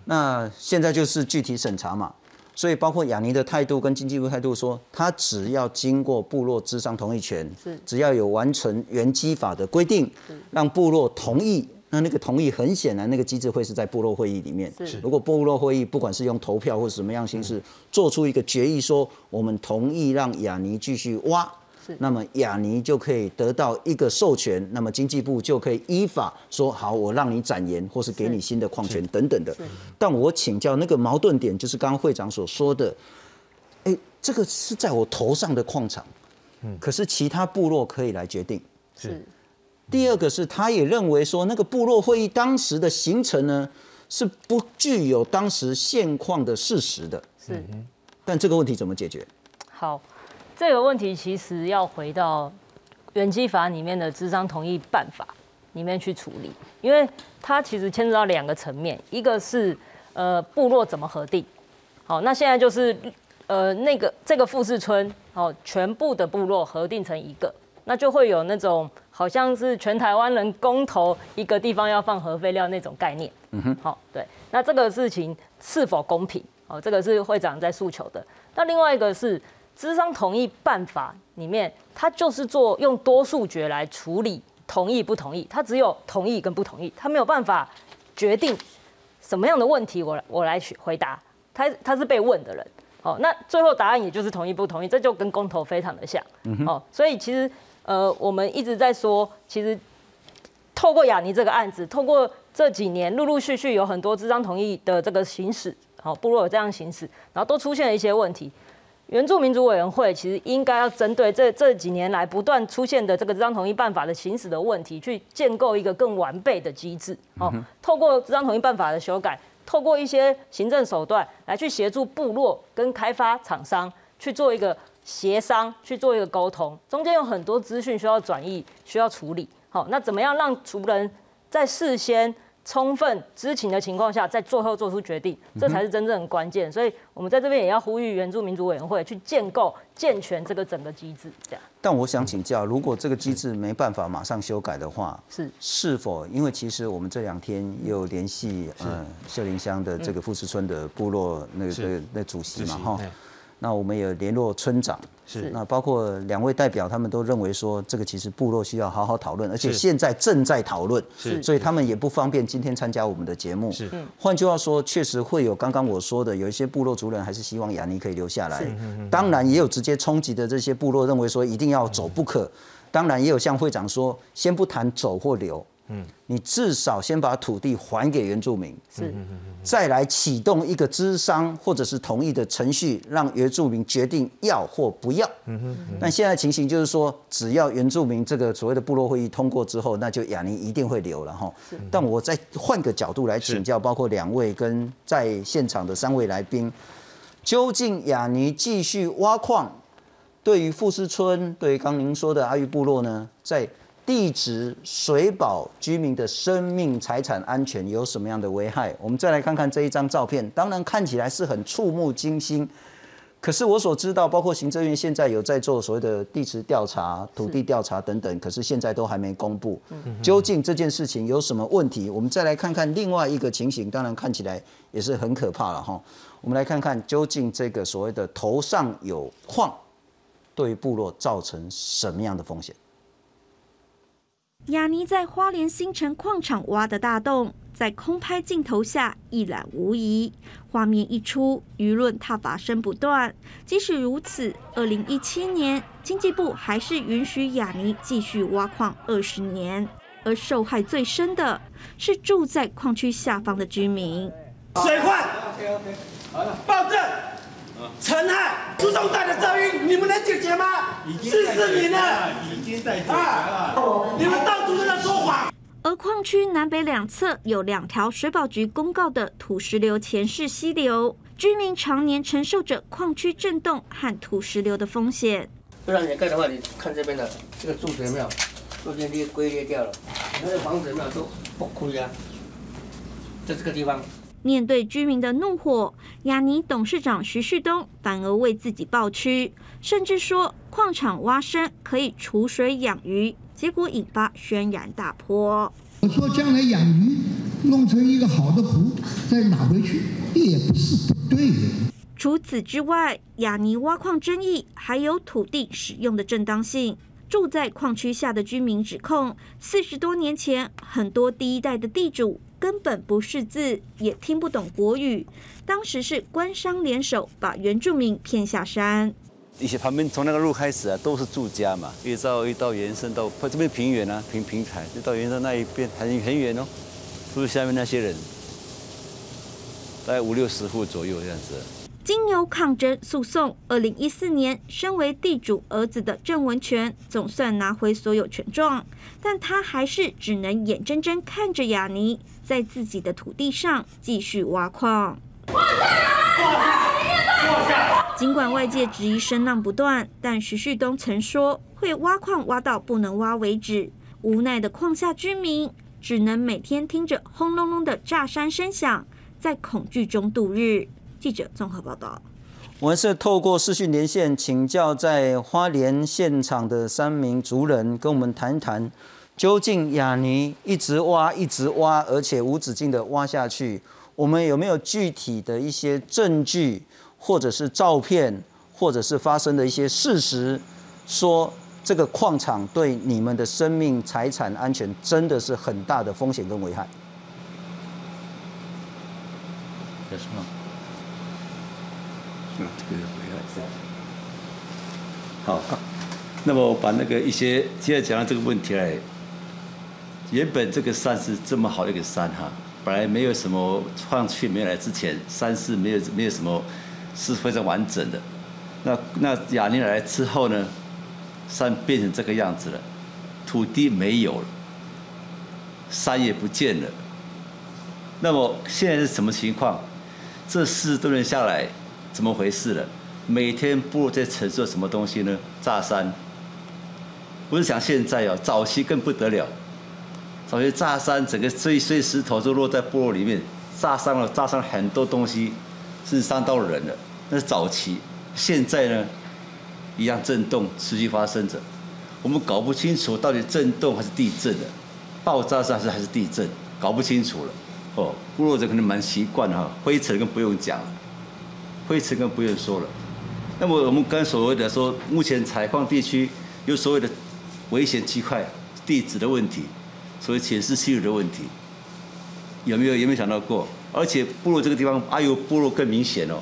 那现在就是具体审查嘛，所以包括雅尼的态度跟经济部态度说，他只要经过部落智商同意权，是。只要有完成原基法的规定，让部落同意，那那个同意很显然那个机制会是在部落会议里面。是。如果部落会议不管是用投票或者什么样形式做出一个决议，说我们同意让雅尼继续挖。那么雅尼就可以得到一个授权，那么经济部就可以依法说好，我让你展延，或是给你新的矿权等等的。但我请教那个矛盾点，就是刚刚会长所说的，哎，这个是在我头上的矿场，嗯，可是其他部落可以来决定。是。第二个是，他也认为说，那个部落会议当时的形成呢，是不具有当时现况的事实的。是。但这个问题怎么解决？好。这个问题其实要回到原基法里面的智商同意办法里面去处理，因为它其实牵扯到两个层面，一个是呃部落怎么核定，好，那现在就是呃那个这个富士村，好，全部的部落核定成一个，那就会有那种好像是全台湾人公投一个地方要放核废料那种概念，嗯哼，好，对，那这个事情是否公平？哦，这个是会长在诉求的，那另外一个是。资商同意办法里面，它就是做用多数决来处理同意不同意，它只有同意跟不同意，它没有办法决定什么样的问题我我来去回答，他他是被问的人，哦，那最后答案也就是同意不同意，这就跟公投非常的像，哦，所以其实呃我们一直在说，其实透过雅尼这个案子，透过这几年陆陆续续有很多资商同意的这个行使，好部落有这样行使，然后都出现了一些问题。原住民族委员会其实应该要针对这这几年来不断出现的这个这张统一办法的行使的问题，去建构一个更完备的机制。哦，透过这张统一办法的修改，透过一些行政手段来去协助部落跟开发厂商去做一个协商，去做一个沟通。中间有很多资讯需要转移，需要处理。好，那怎么样让族人在事先充分知情的情况下，在最后做出决定，这才是真正的关键。所以，我们在这边也要呼吁原住民族委员会去建构健全这个整个机制。这样。但我想请教，如果这个机制没办法马上修改的话，是是否因为其实我们这两天又联系嗯秀林乡的这个富士村的部落那个那主席嘛哈。那我们也联络村长，是那包括两位代表，他们都认为说这个其实部落需要好好讨论，而且现在正在讨论，是，所以他们也不方便今天参加我们的节目。是，换句话说，确实会有刚刚我说的，有一些部落族人还是希望雅尼可以留下来。当然也有直接冲击的这些部落认为说一定要走不可。当然也有像会长说，先不谈走或留。嗯，你至少先把土地还给原住民，是，再来启动一个资商或者是同意的程序，让原住民决定要或不要。嗯哼。但现在情形就是说，只要原住民这个所谓的部落会议通过之后，那就雅尼一定会留了哈。但我再换个角度来请教，包括两位跟在现场的三位来宾，究竟雅尼继续挖矿，对于富士村，对于刚您说的阿育部落呢，在？地质、水保居民的生命财产安全有什么样的危害？我们再来看看这一张照片，当然看起来是很触目惊心。可是我所知道，包括行政院现在有在做所谓的地质调查、土地调查等等，可是现在都还没公布。究竟这件事情有什么问题？我们再来看看另外一个情形，当然看起来也是很可怕了哈。我们来看看究竟这个所谓的头上有矿，对部落造成什么样的风险？雅尼在花莲新城矿场挖的大洞，在空拍镜头下一览无遗。画面一出，舆论挞伐声不断。即使如此，二零一七年经济部还是允许雅尼继续挖矿二十年。而受害最深的是住在矿区下方的居民。水患，暴政，尘害，输送带的噪音，你们能解决吗？四十年了，已经在解决了。你们到处都在说谎。而矿区南北两侧有两条水保局公告的土石流前世溪流，居民常年承受着矿区震动和土石流的风险。不然你盖的话，你看这边的这个柱子有没有？都裂裂龟裂掉了，那个房子有没有都崩溃啊？在这个地方。面对居民的怒火，雅尼董事长徐旭东反而为自己抱屈，甚至说矿场挖深可以储水养鱼，结果引发轩然大波。我说将来养鱼弄成一个好的湖，再拿回去也不是不对的。除此之外，雅尼挖矿争议还有土地使用的正当性。住在矿区下的居民指控，四十多年前很多第一代的地主。根本不识字，也听不懂国语。当时是官商联手，把原住民骗下山。一些他们从那个路开始啊，都是住家嘛，一直到一到延伸到这边平原啊，平平台，就到延伸那一边，很很远哦。都是下面那些人，大概五六十户左右这样子。经由抗争诉讼，二零一四年，身为地主儿子的郑文全总算拿回所有权状，但他还是只能眼睁睁看着雅尼在自己的土地上继续挖矿。尽管外界质疑声浪不断，但徐旭东曾说会挖矿挖到不能挖为止。无奈的矿下居民只能每天听着轰隆隆的炸山声响，在恐惧中度日。记者综合报道，我们是透过视讯连线请教在花莲现场的三名族人，跟我们谈谈，究竟雅尼一直挖一直挖，而且无止境的挖下去，我们有没有具体的一些证据，或者是照片，或者是发生的一些事实，说这个矿场对你们的生命财产安全真的是很大的风险跟危害？有什么？这个危害好，那么我把那个一些现在讲到这个问题来，原本这个山是这么好的一个山哈，本来没有什么矿区没来之前，山是没有没有什么是非常完整的。那那雅尼来之后呢，山变成这个样子了，土地没有了，山也不见了。那么现在是什么情况？这四十多年下来。怎么回事了？每天部落在承受什么东西呢？炸山，不是讲现在哦，早期更不得了。早期炸山，整个碎碎石头都落在部落里面，炸伤了，炸伤很多东西，是伤到人了。那是早期，现在呢，一样震动持续发生着，我们搞不清楚到底震动还是地震的，爆炸是还是还是地震，搞不清楚了。哦，部落者可能蛮习惯哈，灰尘更不用讲了，灰尘更不用说了。那么我们刚所谓的说，目前采矿地区有所谓的危险区块、地质的问题，所谓潜势气流的问题，有没有有没有想到过？而且部落这个地方，阿尤部落更明显哦，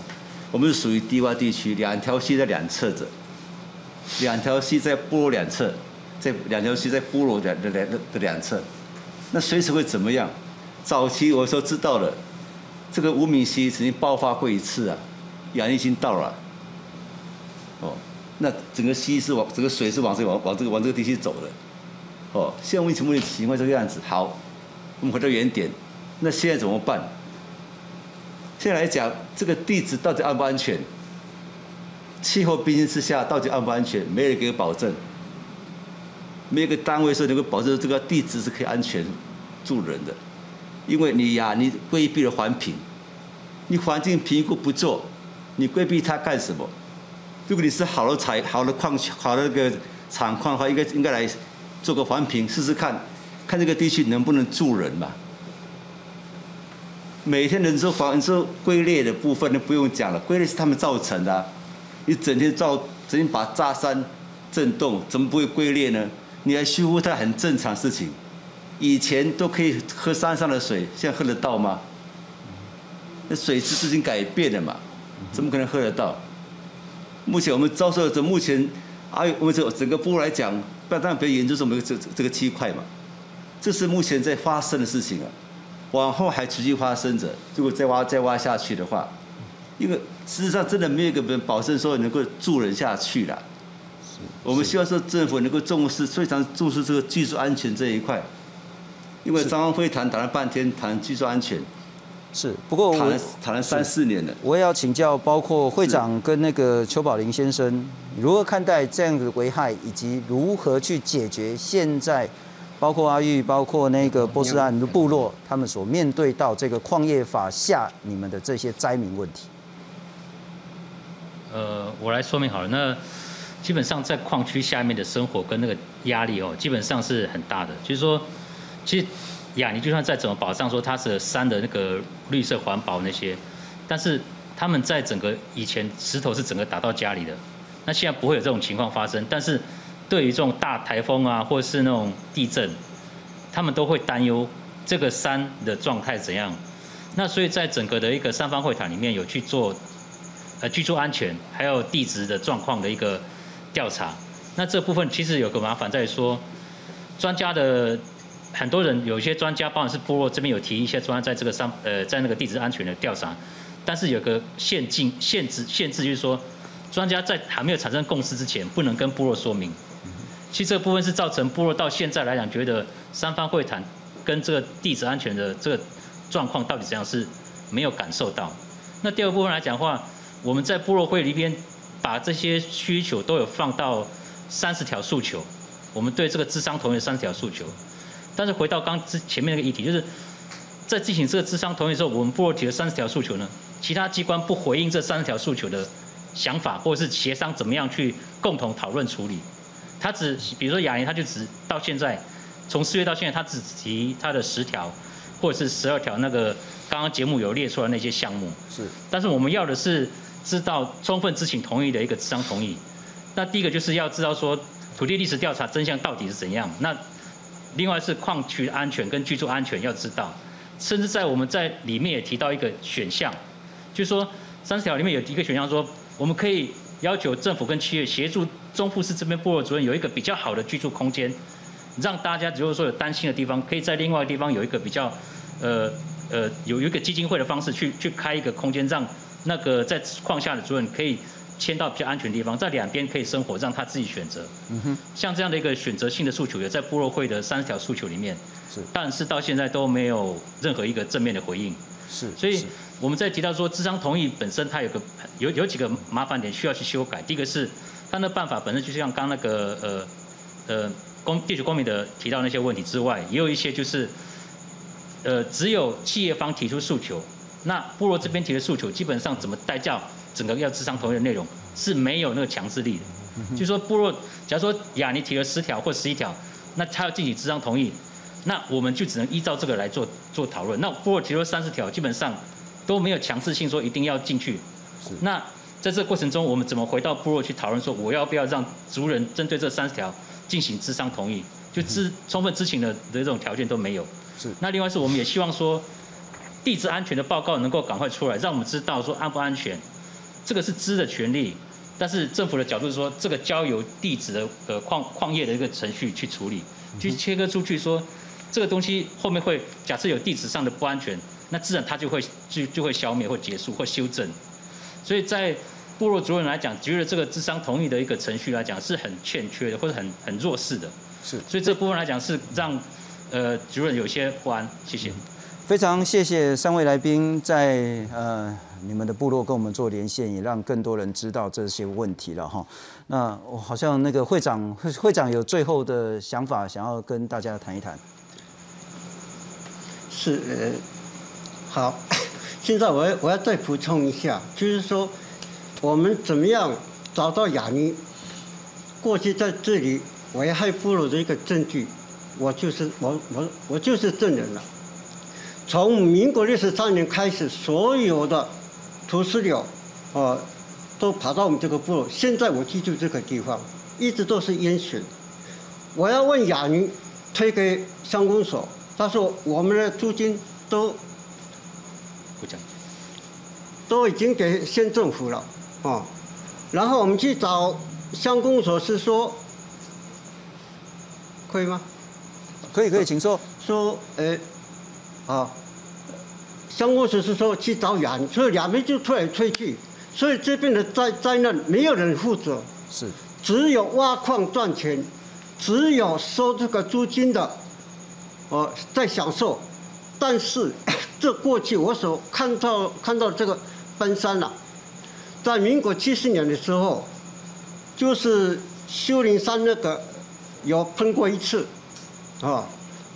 我们是属于低洼地区，两条溪在两侧着，两条溪在部落两侧，在两条溪在部落两的两的两侧，那随时会怎么样？早期我说知道了，这个无名溪曾经爆发过一次啊，亚已经到了。哦，那整个溪是往整个水是往这往往这个往这个地区走的，哦，现在目前目前情况这个样子。好，我们回到原点，那现在怎么办？现在来讲，这个地质到底安不安全？气候冰晶之下到底安不安全？没人给保证，没有个单位说能够保证这个地质是可以安全住人的，因为你呀，你规避了环评，你环境评估不做，你规避它干什么？如果你是好的采好的矿好的那个厂矿的话，应该应该来做个环评试试看，看这个地区能不能住人嘛。每天人说房说龟裂的部分都不用讲了，龟裂是他们造成的，你整天造整天把炸山震动，怎么不会龟裂呢？你来修复它很正常事情，以前都可以喝山上的水，现在喝得到吗？那水质已经改变了嘛，怎么可能喝得到？目前我们遭受的，目前啊，我们这整个部来讲，不然当然别研究这么这这个区块嘛，这是目前在发生的事情啊，往后还持续发生着。如果再挖再挖下去的话，因为事实上真的没有一个人保证说能够住人下去了。我们希望说政府能够重视，非常重视这个技术安全这一块。因为张安辉谈谈了半天，谈技术安全。是，不过我谈了谈了三四年了。我也要请教，包括会长跟那个邱宝林先生，如何看待这样的危害，以及如何去解决现在，包括阿玉，包括那个波斯案的部落，他们所面对到这个矿业法下你们的这些灾民问题。呃，我来说明好了。那基本上在矿区下面的生活跟那个压力哦，基本上是很大的。就是说，其实呀，你就算再怎么保障说它是山的那个绿色环保那些，但是他们在整个以前石头是整个打到家里的，那现在不会有这种情况发生。但是对于这种大台风啊，或者是那种地震，他们都会担忧这个山的状态怎样。那所以在整个的一个三方会谈里面有去做。呃，居住安全还有地质的状况的一个调查，那这部分其实有个麻烦在于说，专家的很多人有一些专家，包括是部落这边有提一些专家在这个上呃在那个地质安全的调查，但是有个限禁限制限制就是说，专家在还没有产生共识之前，不能跟部落说明。其实这部分是造成部落到现在来讲，觉得三方会谈跟这个地质安全的这个状况到底怎样是没有感受到。那第二部分来讲的话。我们在部落会里边把这些需求都有放到三十条诉求，我们对这个智商同意三十条诉求。但是回到刚之前面那个议题，就是在进行这个智商同意的时候，我们部落提了三十条诉求呢，其他机关不回应这三十条诉求的想法，或者是协商怎么样去共同讨论处理。他只比如说雅言，他就只到现在从四月到现在，他只提他的十条或者是十二条那个刚刚节目有列出来那些项目。是，但是我们要的是。知道充分知情同意的一个智商同意，那第一个就是要知道说土地历史调查真相到底是怎样。那另外是矿区安全跟居住安全要知道，甚至在我们在里面也提到一个选项，就是说三十条里面有一个选项说，我们可以要求政府跟企业协助中富市这边部落主任有一个比较好的居住空间，让大家如果说有担心的地方，可以在另外地方有一个比较呃呃有有一个基金会的方式去去开一个空间让。那个在矿下的主任可以迁到比较安全的地方，在两边可以生活，让他自己选择。嗯哼，像这样的一个选择性的诉求，也在部落会的三十条诉求里面。是，但是到现在都没有任何一个正面的回应。是，所以我们在提到说，智商同意本身它有个有有几个麻烦点需要去修改。第一个是，它那办法本身就像刚那个呃呃公地球公民的提到那些问题之外，也有一些就是，呃，只有企业方提出诉求，那部落这边提的诉求，基本上怎么代教整个要智商同意的内容是没有那个强制力的。就是说部落，假如说雅尼提了十条或十一条，那他要进行智商同意，那我们就只能依照这个来做做讨论。那部落提了三十条，基本上都没有强制性说一定要进去。是那在这个过程中，我们怎么回到部落去讨论说，我要不要让族人针对这三十条进行智商同意？就知充分知情的的这种条件都没有。是。那另外是我们也希望说，地质安全的报告能够赶快出来，让我们知道说安不安全，这个是知的权利。但是政府的角度是说，这个交由地址的呃矿矿业的一个程序去处理，去切割出去说，这个东西后面会假设有地址上的不安全，那自然它就会就就会消灭或结束或修正。所以在部落族人来讲，觉得这个智商同意的一个程序来讲是很欠缺的，或者很很弱势的。是，所以这部分来讲是让呃族人有些不安。谢谢。非常谢谢三位来宾在呃你们的部落跟我们做连线，也让更多人知道这些问题了哈。那我好像那个会长会会长有最后的想法，想要跟大家谈一谈。是，好，现在我要我要再补充一下，就是说我们怎么样找到雅尼过去在这里危害部落的一个证据，我就是我我我就是证人了。从民国六十三年开始，所有的土石流，哦，都跑到我们这个部落。现在我居住这个地方，一直都是淹水。我要问雅尼推给乡公所，他说我们的租金都不讲，都已经给县政府了，哦，然后我们去找乡公所是说，可以吗？可以可以，请说。说，呃，啊，乡公所是说去找雅尼，所以两边就推来推去，所以这边的灾灾难没有人负责，是，只有挖矿赚钱，只有收这个租金的，哦，在享受，但是 这过去我所看到看到这个奔山了、在民国七十年的时候，就是修林山那个有喷过一次，啊，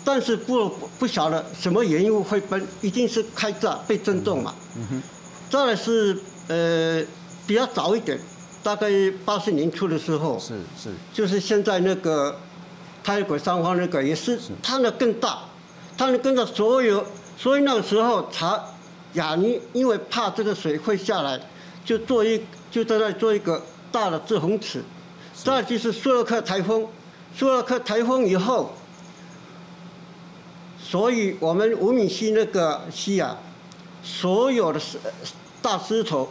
但是不不晓得什么原因会崩，一定是开炸被震动嘛。嗯哼，再来是呃比较早一点，大概八十年初的时候，是是，就是现在那个泰国三方那个也是它的更大，它的更大，所有所以那个时候查雅尼因为怕这个水会下来，就做一就在那做一个大的制洪池，再就是苏尔克台风，苏尔克台风以后，所以我们五米溪那个溪啊，所有的石大石头，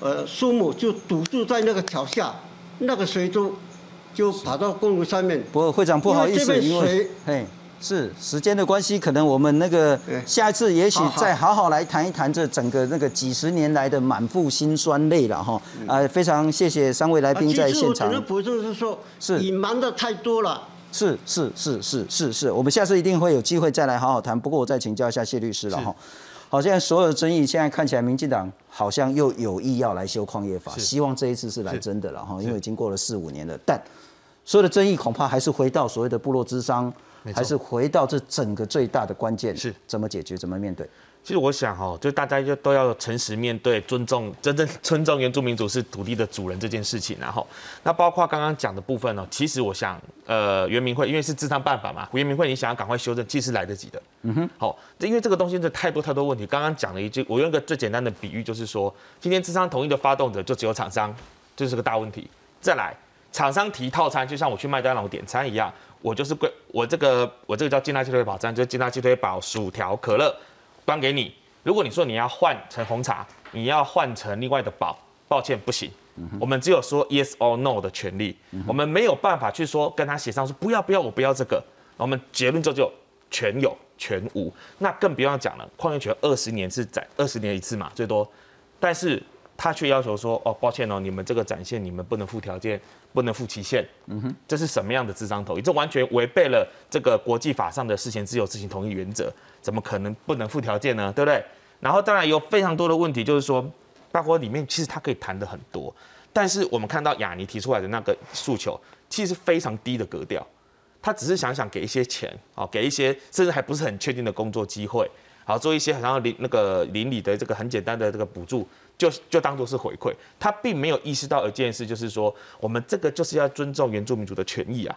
呃树木就堵住在那个桥下，那个水都就跑到公路上面。不过会长不好意思，因为因为这边水嘿是时间的关系，可能我们那个下一次也许再好好来谈一谈这整个那个几十年来的满腹辛酸泪了哈。啊，非常谢谢三位来宾在啊其实现场我只。能补充是说，是隐瞒的太多了。是是是是是是，我们下次一定会有机会再来好好谈。不过我再请教一下谢律师了哈。好，现在所有的争议，现在看起来民进党好像又有意要来修矿业法，希望这一次是来真的了哈，因为已经过了四五年了，但所有的争议恐怕还是回到所谓的部落之商，还是回到这整个最大的关键是。怎么解决，怎么面对。其实我想哈，就大家就都要诚实面对，尊重真正 尊重原住民族是土地的主人这件事情，然后那包括刚刚讲的部分呢，其实我想，呃，原民会因为是智商办法嘛，原民会你想要赶快修正，其实是来得及的。嗯哼，好，因为这个东西真的太多太多问题。刚刚讲了一句，我用一个最简单的比喻，就是说，今天智商同意的发动者就只有厂商，这是个大问题。再来，厂商提套餐，就像我去麦当劳点餐一样，我就是贵，我这个我这个叫劲辣鸡腿堡餐，就是劲辣鸡腿堡、薯条、可乐端给你。如果你说你要换成红茶，你要换成另外的堡，抱歉不行。我们只有说 yes or no 的权利，我们没有办法去说跟他协商说不要不要我不要这个，我们结论就就全有全无，那更不要讲了。矿业权二十年是展二十年一次嘛，最多，但是他却要求说哦抱歉哦，你们这个展现你们不能附条件，不能附期限，嗯哼，这是什么样的智商同意？这完全违背了这个国际法上的事前自由知情同意原则，怎么可能不能附条件呢？对不对？然后当然有非常多的问题，就是说，包括里面其实他可以谈的很多，但是我们看到雅尼提出来的那个诉求，其实非常低的格调。他只是想想给一些钱，啊，给一些甚至还不是很确定的工作机会，好做一些好像邻那个邻里的这个很简单的这个补助，就就当做是回馈。他并没有意识到一件事，就是说我们这个就是要尊重原住民族的权益啊。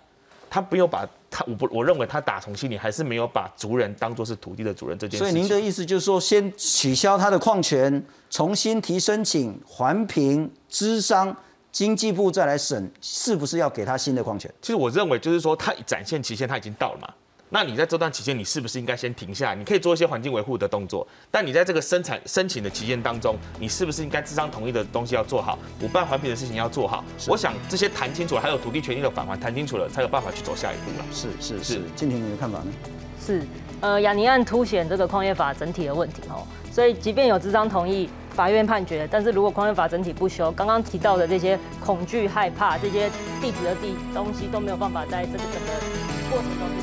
他没有把他，我不，我认为他打从心里还是没有把族人当做是土地的主人这件事。所以您的意思就是说，先取消他的矿权，重新提申请环评、资商，经济部再来审，是不是要给他新的矿权？其实我认为就是说，他展现期限他已经到了嘛。那你在这段期间，你是不是应该先停下？你可以做一些环境维护的动作，但你在这个生产申请的期间当中，你是不是应该智商同意的东西要做好，补办环评的事情要做好？我想这些谈清楚了，还有土地权益的返还谈清楚了，才有办法去走下一步了。是。是。是，静婷你的看法呢？是，呃，雅尼案凸显这个矿业法整体的问题哦，所以即便有智商同意，法院判决，但是。如果矿业法整体不修，刚刚提到的这些恐惧、害怕这些地址的地东西都没有办法在这个整个过程中。